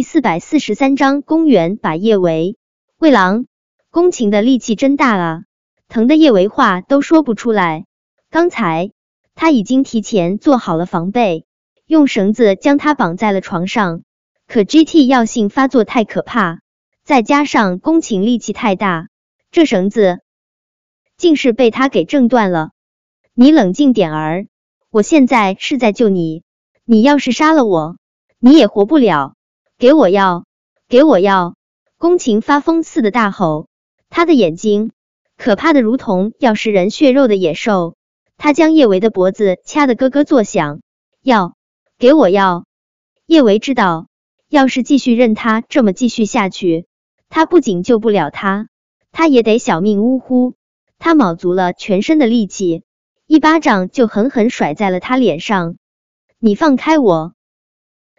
第四百四十三章，公园把叶维魏郎，宫情的力气真大啊，疼的叶维话都说不出来。刚才他已经提前做好了防备，用绳子将他绑在了床上。可 GT 药性发作太可怕，再加上宫情力气太大，这绳子竟是被他给挣断了。你冷静点儿，我现在是在救你，你要是杀了我，你也活不了。给我药，给我药！宫情发疯似的大吼，他的眼睛可怕的如同要食人血肉的野兽。他将叶维的脖子掐得咯咯作响。药，给我药！叶维知道，要是继续任他这么继续下去，他不仅救不了他，他也得小命呜呼。他卯足了全身的力气，一巴掌就狠狠甩在了他脸上。你放开我！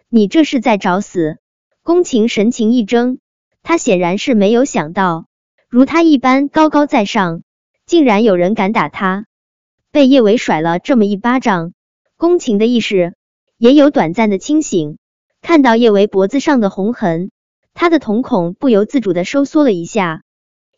你这是在找死！宫情神情一怔，他显然是没有想到，如他一般高高在上，竟然有人敢打他。被叶维甩了这么一巴掌，宫情的意识也有短暂的清醒。看到叶维脖子上的红痕，他的瞳孔不由自主的收缩了一下。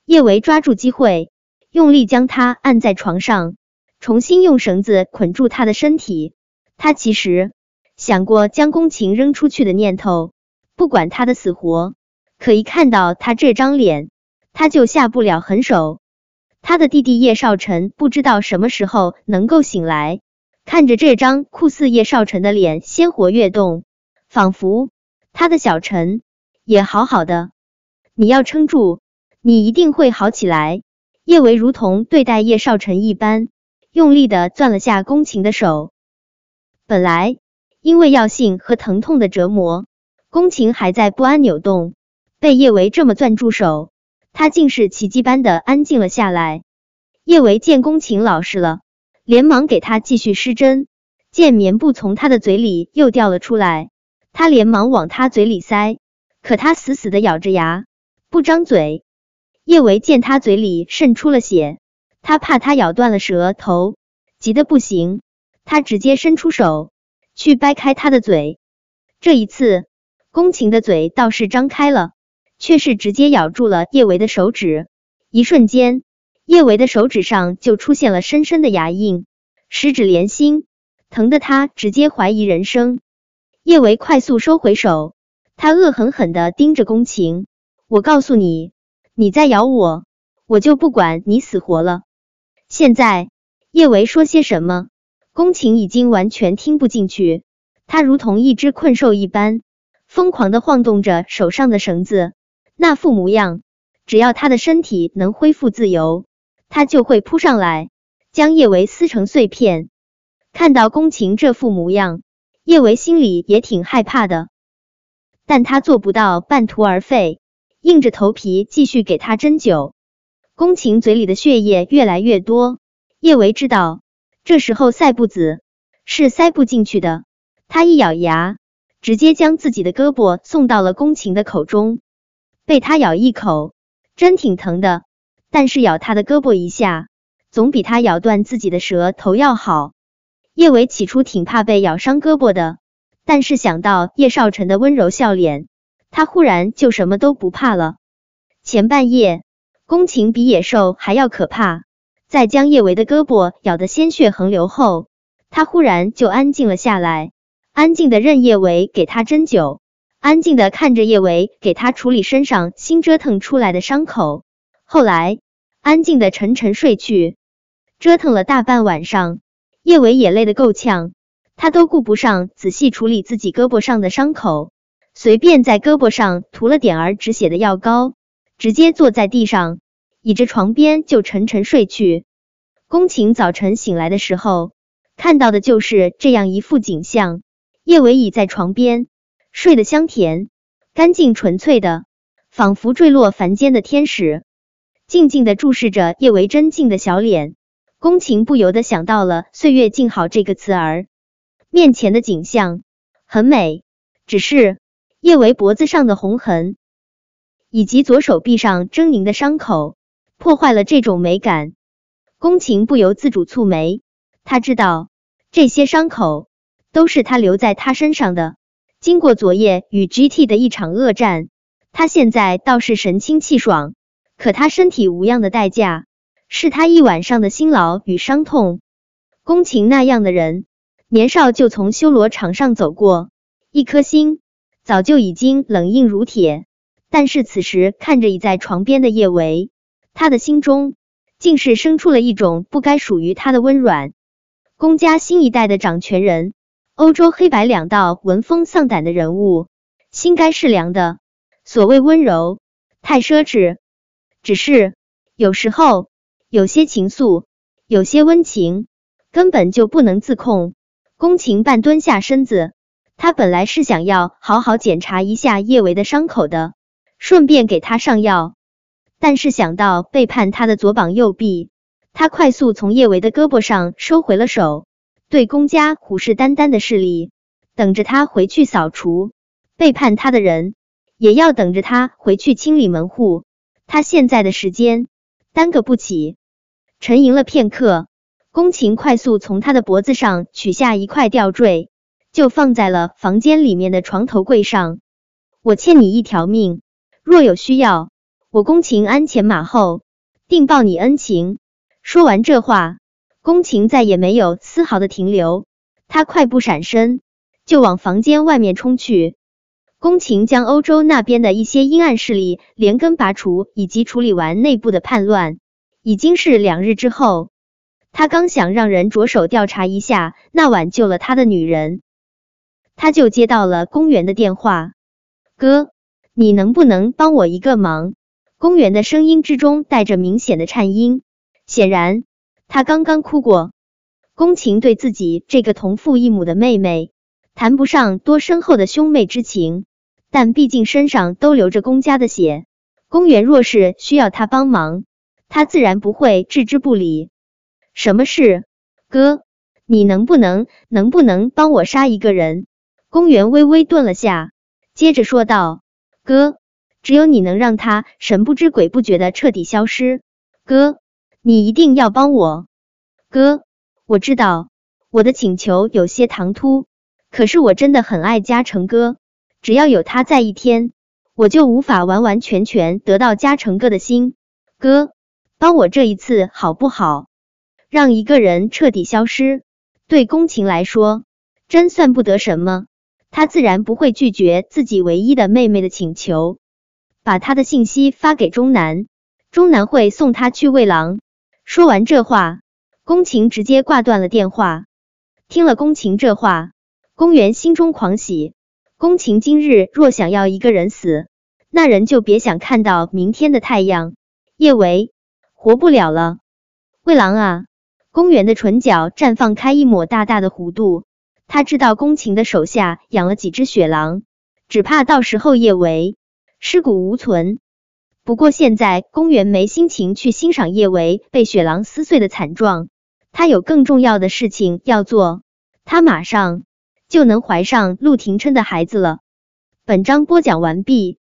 叶维抓住机会，用力将他按在床上，重新用绳子捆住他的身体。他其实想过将宫情扔出去的念头。不管他的死活，可一看到他这张脸，他就下不了狠手。他的弟弟叶少臣不知道什么时候能够醒来，看着这张酷似叶少臣的脸，鲜活跃动，仿佛他的小陈也好好的。你要撑住，你一定会好起来。叶维如同对待叶少臣一般，用力的攥了下宫情的手。本来因为药性和疼痛的折磨。宫情还在不安扭动，被叶维这么攥住手，他竟是奇迹般的安静了下来。叶维见宫情老实了，连忙给他继续施针，见棉布从他的嘴里又掉了出来，他连忙往他嘴里塞，可他死死的咬着牙不张嘴。叶维见他嘴里渗出了血，他怕他咬断了舌头，急得不行，他直接伸出手去掰开他的嘴，这一次。宫情的嘴倒是张开了，却是直接咬住了叶维的手指。一瞬间，叶维的手指上就出现了深深的牙印，十指连心，疼得他直接怀疑人生。叶维快速收回手，他恶狠狠的盯着宫情：“我告诉你，你再咬我，我就不管你死活了。”现在，叶维说些什么，宫情已经完全听不进去，他如同一只困兽一般。疯狂的晃动着手上的绳子，那副模样，只要他的身体能恢复自由，他就会扑上来，将叶维撕成碎片。看到宫琴这副模样，叶维心里也挺害怕的，但他做不到半途而废，硬着头皮继续给他针灸。宫琴嘴里的血液越来越多，叶维知道这时候塞布子是塞不进去的，他一咬牙。直接将自己的胳膊送到了宫琴的口中，被他咬一口，真挺疼的。但是咬他的胳膊一下，总比他咬断自己的舌头要好。叶伟起初挺怕被咬伤胳膊的，但是想到叶少辰的温柔笑脸，他忽然就什么都不怕了。前半夜，宫琴比野兽还要可怕，在将叶维的胳膊咬得鲜血横流后，他忽然就安静了下来。安静的任叶维给他针灸，安静的看着叶维给他处理身上新折腾出来的伤口。后来，安静的沉沉睡去。折腾了大半晚上，叶维也累得够呛，他都顾不上仔细处理自己胳膊上的伤口，随便在胳膊上涂了点儿止血的药膏，直接坐在地上，倚着床边就沉沉睡去。宫晴早晨醒来的时候，看到的就是这样一副景象。叶维倚在床边，睡得香甜、干净、纯粹的，仿佛坠落凡间的天使，静静的注视着叶维真静的小脸。宫情不由得想到了“岁月静好”这个词儿。面前的景象很美，只是叶维脖子上的红痕以及左手臂上狰狞的伤口，破坏了这种美感。宫情不由自主蹙眉，他知道这些伤口。都是他留在他身上的，经过昨夜与 GT 的一场恶战，他现在倒是神清气爽。可他身体无恙的代价，是他一晚上的辛劳与伤痛。宫琴那样的人，年少就从修罗场上走过，一颗心早就已经冷硬如铁。但是此时看着倚在床边的叶维，他的心中竟是生出了一种不该属于他的温软。宫家新一代的掌权人，欧洲黑白两道闻风丧胆的人物，心该是凉的。所谓温柔，太奢侈。只是有时候有些情愫，有些温情，根本就不能自控。宫情半蹲下身子，他本来是想要好好检查一下叶维的伤口的。顺便给他上药，但是想到背叛他的左膀右臂，他快速从叶维的胳膊上收回了手。对公家虎视眈眈的势力，等着他回去扫除；背叛他的人，也要等着他回去清理门户。他现在的时间耽搁不起。沉吟了片刻，宫琴快速从他的脖子上取下一块吊坠，就放在了房间里面的床头柜上。我欠你一条命。若有需要，我宫情鞍前马后，定报你恩情。说完这话，宫情再也没有丝毫的停留，他快步闪身，就往房间外面冲去。宫情将欧洲那边的一些阴暗势力连根拔除，以及处理完内部的叛乱，已经是两日之后。他刚想让人着手调查一下那晚救了他的女人，他就接到了公园的电话，哥。你能不能帮我一个忙？公园的声音之中带着明显的颤音，显然他刚刚哭过。宫情对自己这个同父异母的妹妹谈不上多深厚的兄妹之情，但毕竟身上都流着宫家的血。公园若是需要他帮忙，他自然不会置之不理。什么事，哥？你能不能能不能帮我杀一个人？公园微微顿了下，接着说道。哥，只有你能让他神不知鬼不觉的彻底消失。哥，你一定要帮我。哥，我知道我的请求有些唐突，可是我真的很爱嘉诚哥。只要有他在一天，我就无法完完全全得到嘉诚哥的心。哥，帮我这一次好不好？让一个人彻底消失，对宫情来说，真算不得什么。他自然不会拒绝自己唯一的妹妹的请求，把他的信息发给钟南，钟南会送他去喂狼。说完这话，宫晴直接挂断了电话。听了宫晴这话，宫元心中狂喜。宫晴今日若想要一个人死，那人就别想看到明天的太阳。叶维活不了了，喂狼啊！宫园的唇角绽放开一抹大大的弧度。他知道宫琴的手下养了几只雪狼，只怕到时候叶维尸骨无存。不过现在公园没心情去欣赏叶维被雪狼撕碎的惨状，他有更重要的事情要做。他马上就能怀上陆廷琛的孩子了。本章播讲完毕。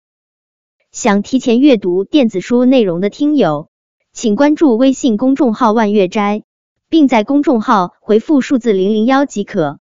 想提前阅读电子书内容的听友，请关注微信公众号“万月斋”，并在公众号回复数字零零幺即可。